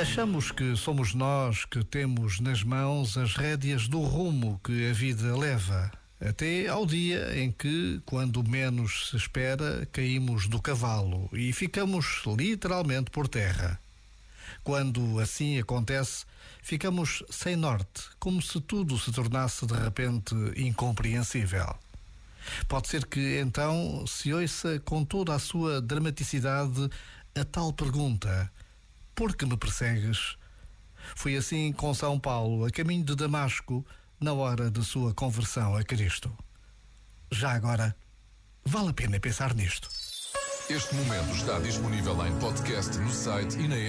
Achamos que somos nós que temos nas mãos as rédeas do rumo que a vida leva, até ao dia em que, quando menos se espera, caímos do cavalo e ficamos literalmente por terra. Quando assim acontece, ficamos sem norte, como se tudo se tornasse de repente incompreensível. Pode ser que então se ouça com toda a sua dramaticidade a tal pergunta: Por que me persegues? Foi assim com São Paulo, a caminho de Damasco, na hora de sua conversão a Cristo. Já agora, vale a pena pensar nisto. Este momento está disponível em podcast no site e na app.